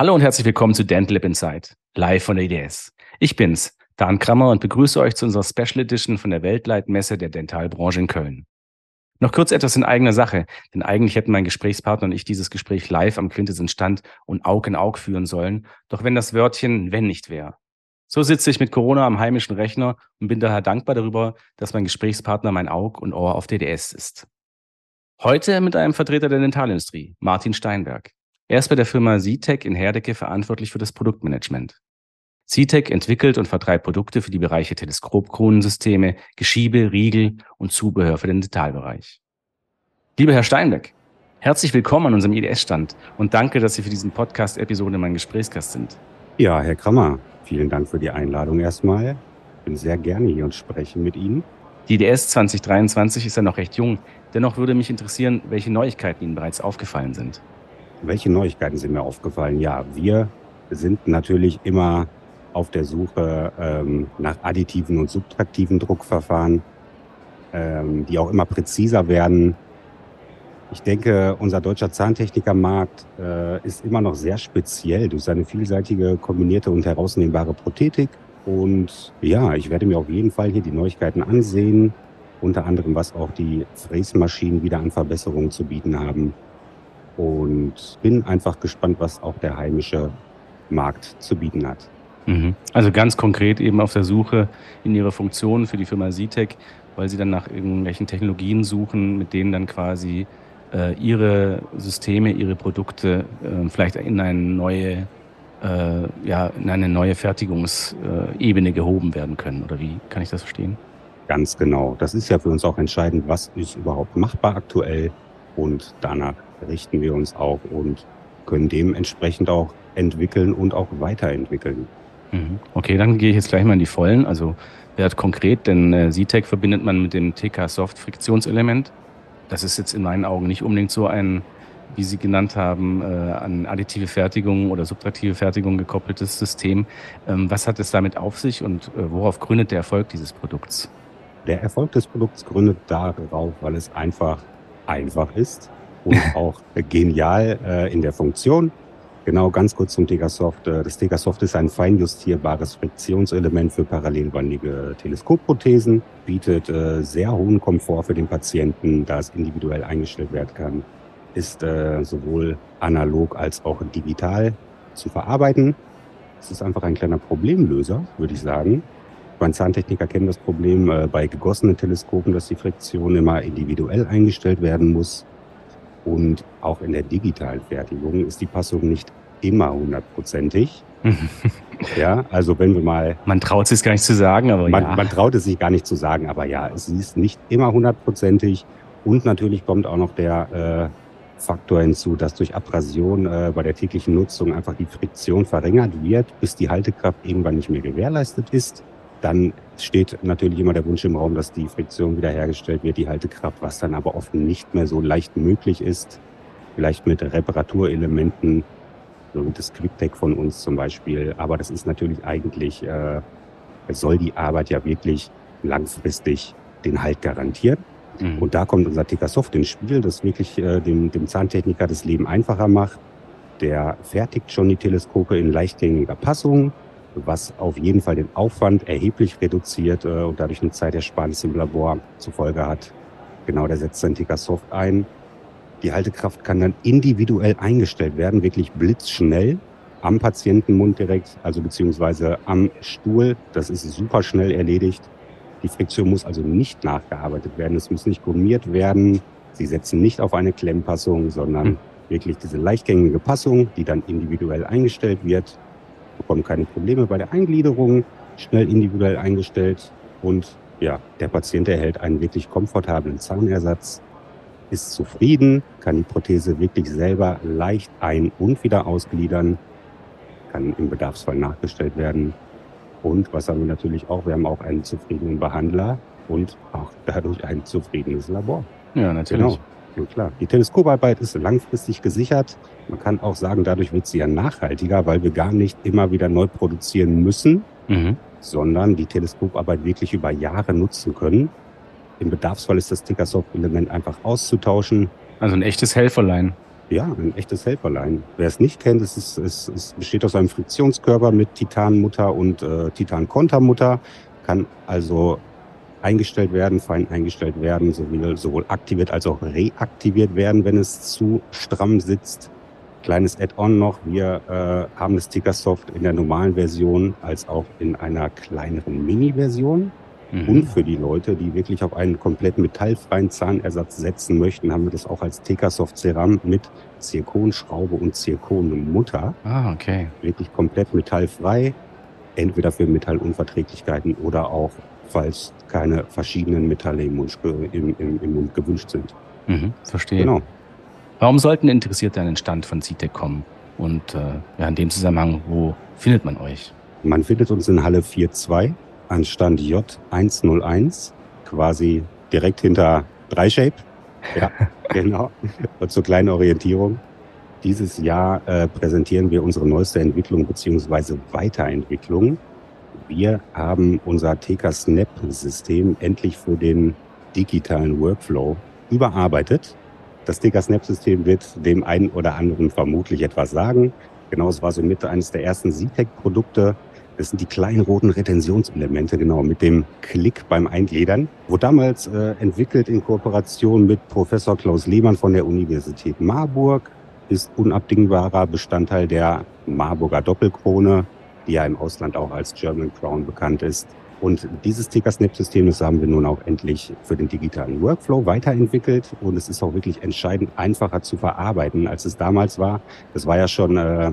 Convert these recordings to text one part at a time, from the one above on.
Hallo und herzlich willkommen zu Dental Lab Inside, live von der IDS. Ich bin's, Dan Krammer und begrüße euch zu unserer Special Edition von der Weltleitmesse der Dentalbranche in Köln. Noch kurz etwas in eigener Sache, denn eigentlich hätten mein Gesprächspartner und ich dieses Gespräch live am Quintessenz Stand und Aug in Aug führen sollen, doch wenn das Wörtchen wenn nicht wäre. So sitze ich mit Corona am heimischen Rechner und bin daher dankbar darüber, dass mein Gesprächspartner mein Aug und Ohr auf DDS ist. Heute mit einem Vertreter der Dentalindustrie, Martin Steinberg. Er ist bei der Firma Zitec in Herdecke verantwortlich für das Produktmanagement. Zitec entwickelt und vertreibt Produkte für die Bereiche Teleskopkronensysteme, Geschiebe, Riegel und Zubehör für den Detailbereich. Lieber Herr Steinberg, herzlich willkommen an unserem IDS-Stand und danke, dass Sie für diesen Podcast-Episode mein Gesprächsgast sind. Ja, Herr Krammer, vielen Dank für die Einladung erstmal. Ich bin sehr gerne hier und spreche mit Ihnen. Die IDS 2023 ist ja noch recht jung. Dennoch würde mich interessieren, welche Neuigkeiten Ihnen bereits aufgefallen sind. Welche Neuigkeiten sind mir aufgefallen? Ja, wir sind natürlich immer auf der Suche ähm, nach additiven und subtraktiven Druckverfahren, ähm, die auch immer präziser werden. Ich denke, unser deutscher Zahntechnikermarkt äh, ist immer noch sehr speziell durch seine vielseitige, kombinierte und herausnehmbare Prothetik. Und ja, ich werde mir auf jeden Fall hier die Neuigkeiten ansehen, unter anderem was auch die Fräsmaschinen wieder an Verbesserungen zu bieten haben und bin einfach gespannt, was auch der heimische Markt zu bieten hat. Mhm. Also ganz konkret eben auf der Suche in ihre Funktionen für die Firma Zitec, weil sie dann nach irgendwelchen Technologien suchen, mit denen dann quasi äh, ihre Systeme, ihre Produkte äh, vielleicht in eine neue, äh, ja, in eine neue Fertigungsebene gehoben werden können. Oder wie kann ich das verstehen? Ganz genau. Das ist ja für uns auch entscheidend, was ist überhaupt machbar aktuell und danach richten wir uns auch und können dementsprechend auch entwickeln und auch weiterentwickeln. Mhm. Okay, dann gehe ich jetzt gleich mal in die Vollen. Also wird konkret, denn äh, CTEC verbindet man mit dem TK-Soft-Friktionselement. Das ist jetzt in meinen Augen nicht unbedingt so ein, wie Sie genannt haben, äh, an additive Fertigung oder subtraktive Fertigung gekoppeltes System. Ähm, was hat es damit auf sich und äh, worauf gründet der Erfolg dieses Produkts? Der Erfolg des Produkts gründet darauf, weil es einfach einfach ist und auch genial äh, in der Funktion. Genau, ganz kurz zum Tegasoft. Äh, das Tegasoft ist ein feinjustierbares Friktionselement für parallelwandige Teleskopprothesen, bietet äh, sehr hohen Komfort für den Patienten, da es individuell eingestellt werden kann, ist äh, sowohl analog als auch digital zu verarbeiten. Es ist einfach ein kleiner Problemlöser, würde ich sagen. Mein Zahntechniker kennen das Problem äh, bei gegossenen Teleskopen, dass die Friktion immer individuell eingestellt werden muss. Und auch in der digitalen Fertigung ist die Passung nicht immer hundertprozentig. ja, also wenn wir mal. Man traut es sich gar nicht zu sagen, aber man, ja. Man traut es sich gar nicht zu sagen, aber ja, es ist nicht immer hundertprozentig. Und natürlich kommt auch noch der äh, Faktor hinzu, dass durch Abrasion äh, bei der täglichen Nutzung einfach die Friktion verringert wird, bis die Haltekraft irgendwann nicht mehr gewährleistet ist. Dann steht natürlich immer der Wunsch im Raum, dass die Friktion wiederhergestellt wird, die Haltekraft, was dann aber oft nicht mehr so leicht möglich ist. Vielleicht mit Reparaturelementen, so das QuickTech von uns zum Beispiel. Aber das ist natürlich eigentlich, äh, soll die Arbeit ja wirklich langfristig den Halt garantieren. Mhm. Und da kommt unser TK Soft ins Spiel, das wirklich äh, dem, dem Zahntechniker das Leben einfacher macht. Der fertigt schon die Teleskope in leichtgängiger Passung was auf jeden Fall den Aufwand erheblich reduziert äh, und dadurch eine Zeitersparnis im Labor zur Folge hat. Genau, der setzt sein TK Soft ein. Die Haltekraft kann dann individuell eingestellt werden, wirklich blitzschnell am Patientenmund direkt, also beziehungsweise am Stuhl. Das ist super schnell erledigt. Die Friktion muss also nicht nachgearbeitet werden. Es muss nicht gummiert werden. Sie setzen nicht auf eine Klemmpassung, sondern hm. wirklich diese leichtgängige Passung, die dann individuell eingestellt wird bekommen keine Probleme bei der Eingliederung, schnell individuell eingestellt und ja, der Patient erhält einen wirklich komfortablen Zahnersatz, ist zufrieden, kann die Prothese wirklich selber leicht ein- und wieder ausgliedern, kann im Bedarfsfall nachgestellt werden. Und was haben wir natürlich auch? Wir haben auch einen zufriedenen Behandler und auch dadurch ein zufriedenes Labor. Ja, natürlich. Genau. Ja, klar. Die Teleskoparbeit ist langfristig gesichert. Man kann auch sagen, dadurch wird sie ja nachhaltiger, weil wir gar nicht immer wieder neu produzieren müssen, mhm. sondern die Teleskoparbeit wirklich über Jahre nutzen können. Im Bedarfsfall ist das Tickersoft-Element einfach auszutauschen. Also ein echtes Helferlein. Ja, ein echtes Helferlein. Wer es nicht kennt, es, ist, es, es besteht aus einem Friktionskörper mit Titanmutter und äh, Titan-Kontermutter, kann also eingestellt werden, fein eingestellt werden, sowohl, sowohl aktiviert als auch reaktiviert werden, wenn es zu stramm sitzt. Kleines Add-on noch, wir äh, haben das Tickersoft in der normalen Version als auch in einer kleineren Mini-Version. Mhm. Und für die Leute, die wirklich auf einen komplett metallfreien Zahnersatz setzen möchten, haben wir das auch als Tekasoft Ceram mit Zirkonschraube und Zirkonmutter. Ah, okay. Wirklich komplett metallfrei. Entweder für Metallunverträglichkeiten oder auch, falls keine verschiedenen Metalle im Mund, im, im, im Mund gewünscht sind. Mhm, verstehe. Genau. Warum sollten Interessierte an den Stand von CTEC kommen? Und äh, ja, in dem Zusammenhang, wo findet man euch? Man findet uns in Halle 4.2 an Stand J101, quasi direkt hinter Dreishape. Ja, genau. Und zur kleinen Orientierung. Dieses Jahr äh, präsentieren wir unsere neueste Entwicklung beziehungsweise Weiterentwicklung. Wir haben unser TK Snap System endlich für den digitalen Workflow überarbeitet. Das TK Snap System wird dem einen oder anderen vermutlich etwas sagen. Genau, es war so mit eines der ersten ZTEC Produkte, das sind die kleinen roten Retentionselemente, genau, mit dem Klick beim Eingliedern. Wurde damals äh, entwickelt in Kooperation mit Professor Klaus Lehmann von der Universität Marburg, ist unabdingbarer Bestandteil der Marburger Doppelkrone, die ja im Ausland auch als German Crown bekannt ist. Und dieses Ticker-Snap-System, das haben wir nun auch endlich für den digitalen Workflow weiterentwickelt. Und es ist auch wirklich entscheidend einfacher zu verarbeiten, als es damals war. Das war ja schon äh,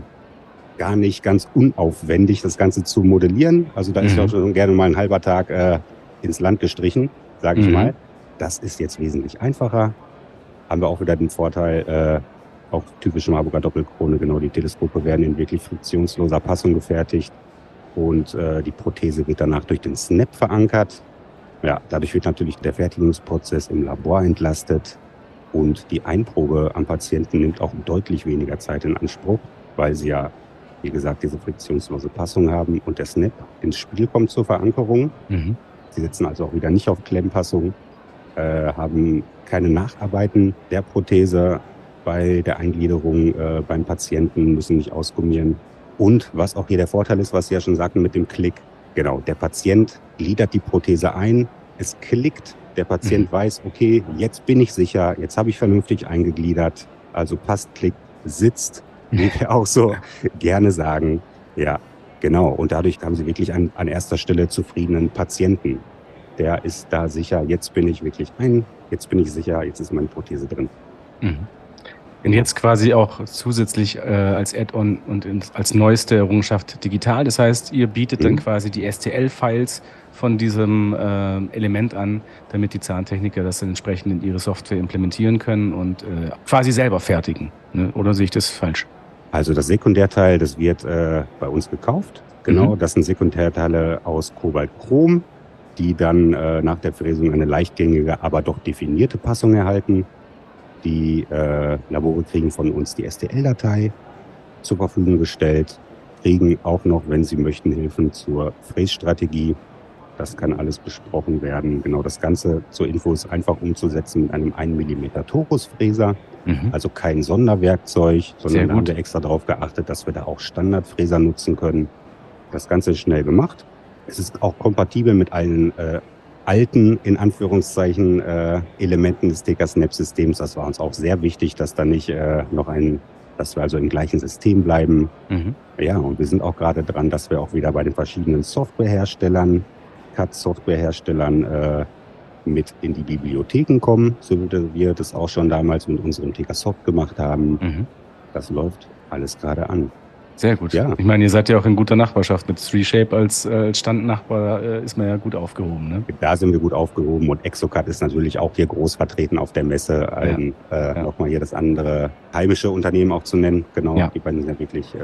gar nicht ganz unaufwendig, das Ganze zu modellieren. Also da mhm. ist ja schon gerne mal ein halber Tag äh, ins Land gestrichen, sage ich mhm. mal. Das ist jetzt wesentlich einfacher. Haben wir auch wieder den Vorteil, äh, auch typische Marburger Doppelkrone, genau, die Teleskope werden in wirklich friktionsloser Passung gefertigt und äh, die Prothese wird danach durch den Snap verankert. Ja, dadurch wird natürlich der Fertigungsprozess im Labor entlastet und die Einprobe am Patienten nimmt auch deutlich weniger Zeit in Anspruch, weil sie ja wie gesagt, diese friktionslose Passung haben und der Snap ins Spiel kommt zur Verankerung. Mhm. Sie sitzen also auch wieder nicht auf Klemmpassung, äh, haben keine Nacharbeiten der Prothese bei der Eingliederung äh, beim Patienten, müssen nicht ausgummieren. Und was auch hier der Vorteil ist, was Sie ja schon sagten mit dem Klick, genau, der Patient gliedert die Prothese ein, es klickt, der Patient mhm. weiß, okay, jetzt bin ich sicher, jetzt habe ich vernünftig eingegliedert, also passt, klickt, sitzt, wie wir auch so gerne sagen. Ja, genau. Und dadurch haben sie wirklich an, an erster Stelle zufriedenen Patienten. Der ist da sicher, jetzt bin ich wirklich ein, jetzt bin ich sicher, jetzt ist meine Prothese drin. Mhm. Und jetzt quasi auch zusätzlich äh, als Add-on und als neueste Errungenschaft digital. Das heißt, ihr bietet mhm. dann quasi die STL-Files von diesem äh, Element an, damit die Zahntechniker das dann entsprechend in ihre Software implementieren können und äh, quasi selber fertigen. Ne? Oder sehe ich das falsch? Also das Sekundärteil, das wird äh, bei uns gekauft. Genau, mhm. das sind Sekundärteile aus Kobaltchrom, die dann äh, nach der Fräsung eine leichtgängige, aber doch definierte Passung erhalten. Die äh, Labore kriegen von uns die STL-Datei zur Verfügung gestellt, kriegen auch noch, wenn sie möchten, Hilfen zur Frässtrategie. Das kann alles besprochen werden. Genau das Ganze zur Info ist einfach umzusetzen mit einem 1 mm Torusfräser. Mhm. Also kein Sonderwerkzeug, sondern da haben wir extra darauf geachtet, dass wir da auch Standardfräser nutzen können. Das Ganze ist schnell gemacht. Es ist auch kompatibel mit allen äh, alten, in Anführungszeichen, äh, Elementen des TK-Snap-Systems. Das war uns auch sehr wichtig, dass da nicht äh, noch ein, dass wir also im gleichen System bleiben. Mhm. Ja, und wir sind auch gerade dran, dass wir auch wieder bei den verschiedenen Softwareherstellern, CAD-Softwareherstellern, äh, mit in die Bibliotheken kommen, so wie wir das auch schon damals mit unserem TK-Soft gemacht haben. Mhm. Das läuft alles gerade an. Sehr gut. Ja. Ich meine, ihr seid ja auch in guter Nachbarschaft mit 3Shape als, äh, als Standnachbar, äh, ist man ja gut aufgehoben. Ne? Da sind wir gut aufgehoben und Exocad ist natürlich auch hier groß vertreten auf der Messe. Ja. Äh, ja. Nochmal hier das andere heimische Unternehmen auch zu nennen. Genau, ja. die beiden sind ja wirklich äh,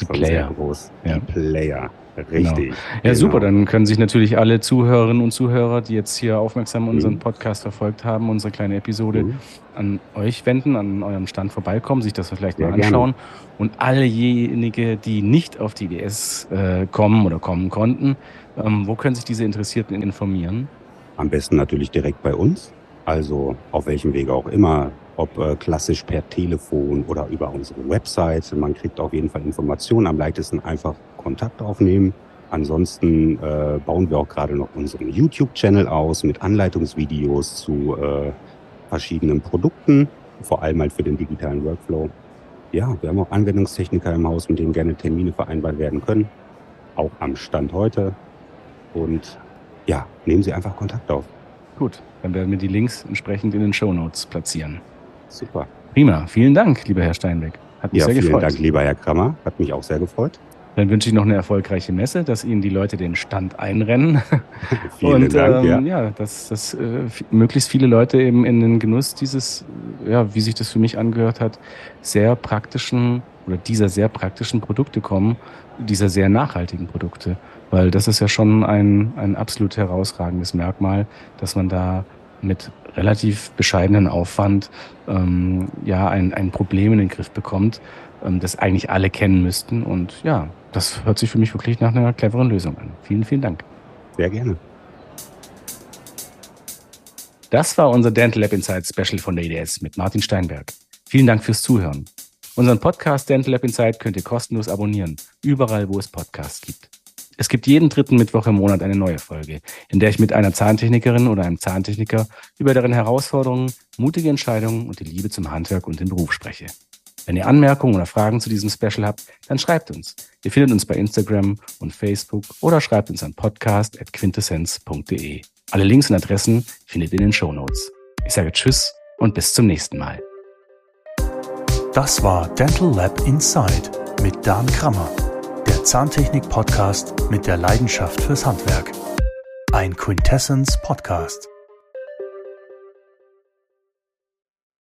die Player. groß. Die Player. Richtig. Genau. Ja, genau. super. Dann können sich natürlich alle Zuhörerinnen und Zuhörer, die jetzt hier aufmerksam unseren mhm. Podcast verfolgt haben, unsere kleine Episode mhm. an euch wenden, an eurem Stand vorbeikommen, sich das vielleicht Sehr mal anschauen. Gerne. Und allejenigen, die nicht auf die IDS äh, kommen oder kommen konnten, ähm, wo können sich diese Interessierten informieren? Am besten natürlich direkt bei uns. Also auf welchem Wege auch immer, ob äh, klassisch per Telefon oder über unsere Website. Man kriegt auf jeden Fall Informationen. Am leichtesten einfach Kontakt aufnehmen. Ansonsten äh, bauen wir auch gerade noch unseren YouTube-Channel aus mit Anleitungsvideos zu äh, verschiedenen Produkten, vor allem halt für den digitalen Workflow. Ja, wir haben auch Anwendungstechniker im Haus, mit denen gerne Termine vereinbart werden können. Auch am Stand heute. Und ja, nehmen Sie einfach Kontakt auf. Gut, dann werden wir die Links entsprechend in den Show Notes platzieren. Super. Prima. Vielen Dank, lieber Herr Steinbeck. Hat mich ja, sehr vielen gefreut. Dank, lieber Herr Krammer. Hat mich auch sehr gefreut. Dann wünsche ich noch eine erfolgreiche Messe, dass Ihnen die Leute den Stand einrennen. Vielen und, Dank, ähm, ja. ja. dass, dass äh, möglichst viele Leute eben in den Genuss dieses, ja, wie sich das für mich angehört hat, sehr praktischen oder dieser sehr praktischen Produkte kommen, dieser sehr nachhaltigen Produkte. Weil das ist ja schon ein, ein absolut herausragendes Merkmal, dass man da mit relativ bescheidenen Aufwand ähm, ja ein, ein Problem in den Griff bekommt, ähm, das eigentlich alle kennen müssten. Und ja, das hört sich für mich wirklich nach einer cleveren Lösung an. Vielen, vielen Dank. Sehr gerne. Das war unser Dental Lab Insight Special von der IDS mit Martin Steinberg. Vielen Dank fürs Zuhören. Unseren Podcast Dental Lab Insight könnt ihr kostenlos abonnieren, überall wo es Podcasts gibt. Es gibt jeden dritten Mittwoch im Monat eine neue Folge, in der ich mit einer Zahntechnikerin oder einem Zahntechniker über deren Herausforderungen, mutige Entscheidungen und die Liebe zum Handwerk und den Beruf spreche. Wenn ihr Anmerkungen oder Fragen zu diesem Special habt, dann schreibt uns. Ihr findet uns bei Instagram und Facebook oder schreibt uns an podcast.quintessenz.de. Alle Links und Adressen findet ihr in den Show Notes. Ich sage Tschüss und bis zum nächsten Mal. Das war Dental Lab Inside mit Dan Krammer, Zahntechnik-Podcast mit der Leidenschaft fürs Handwerk. Ein Quintessence Podcast.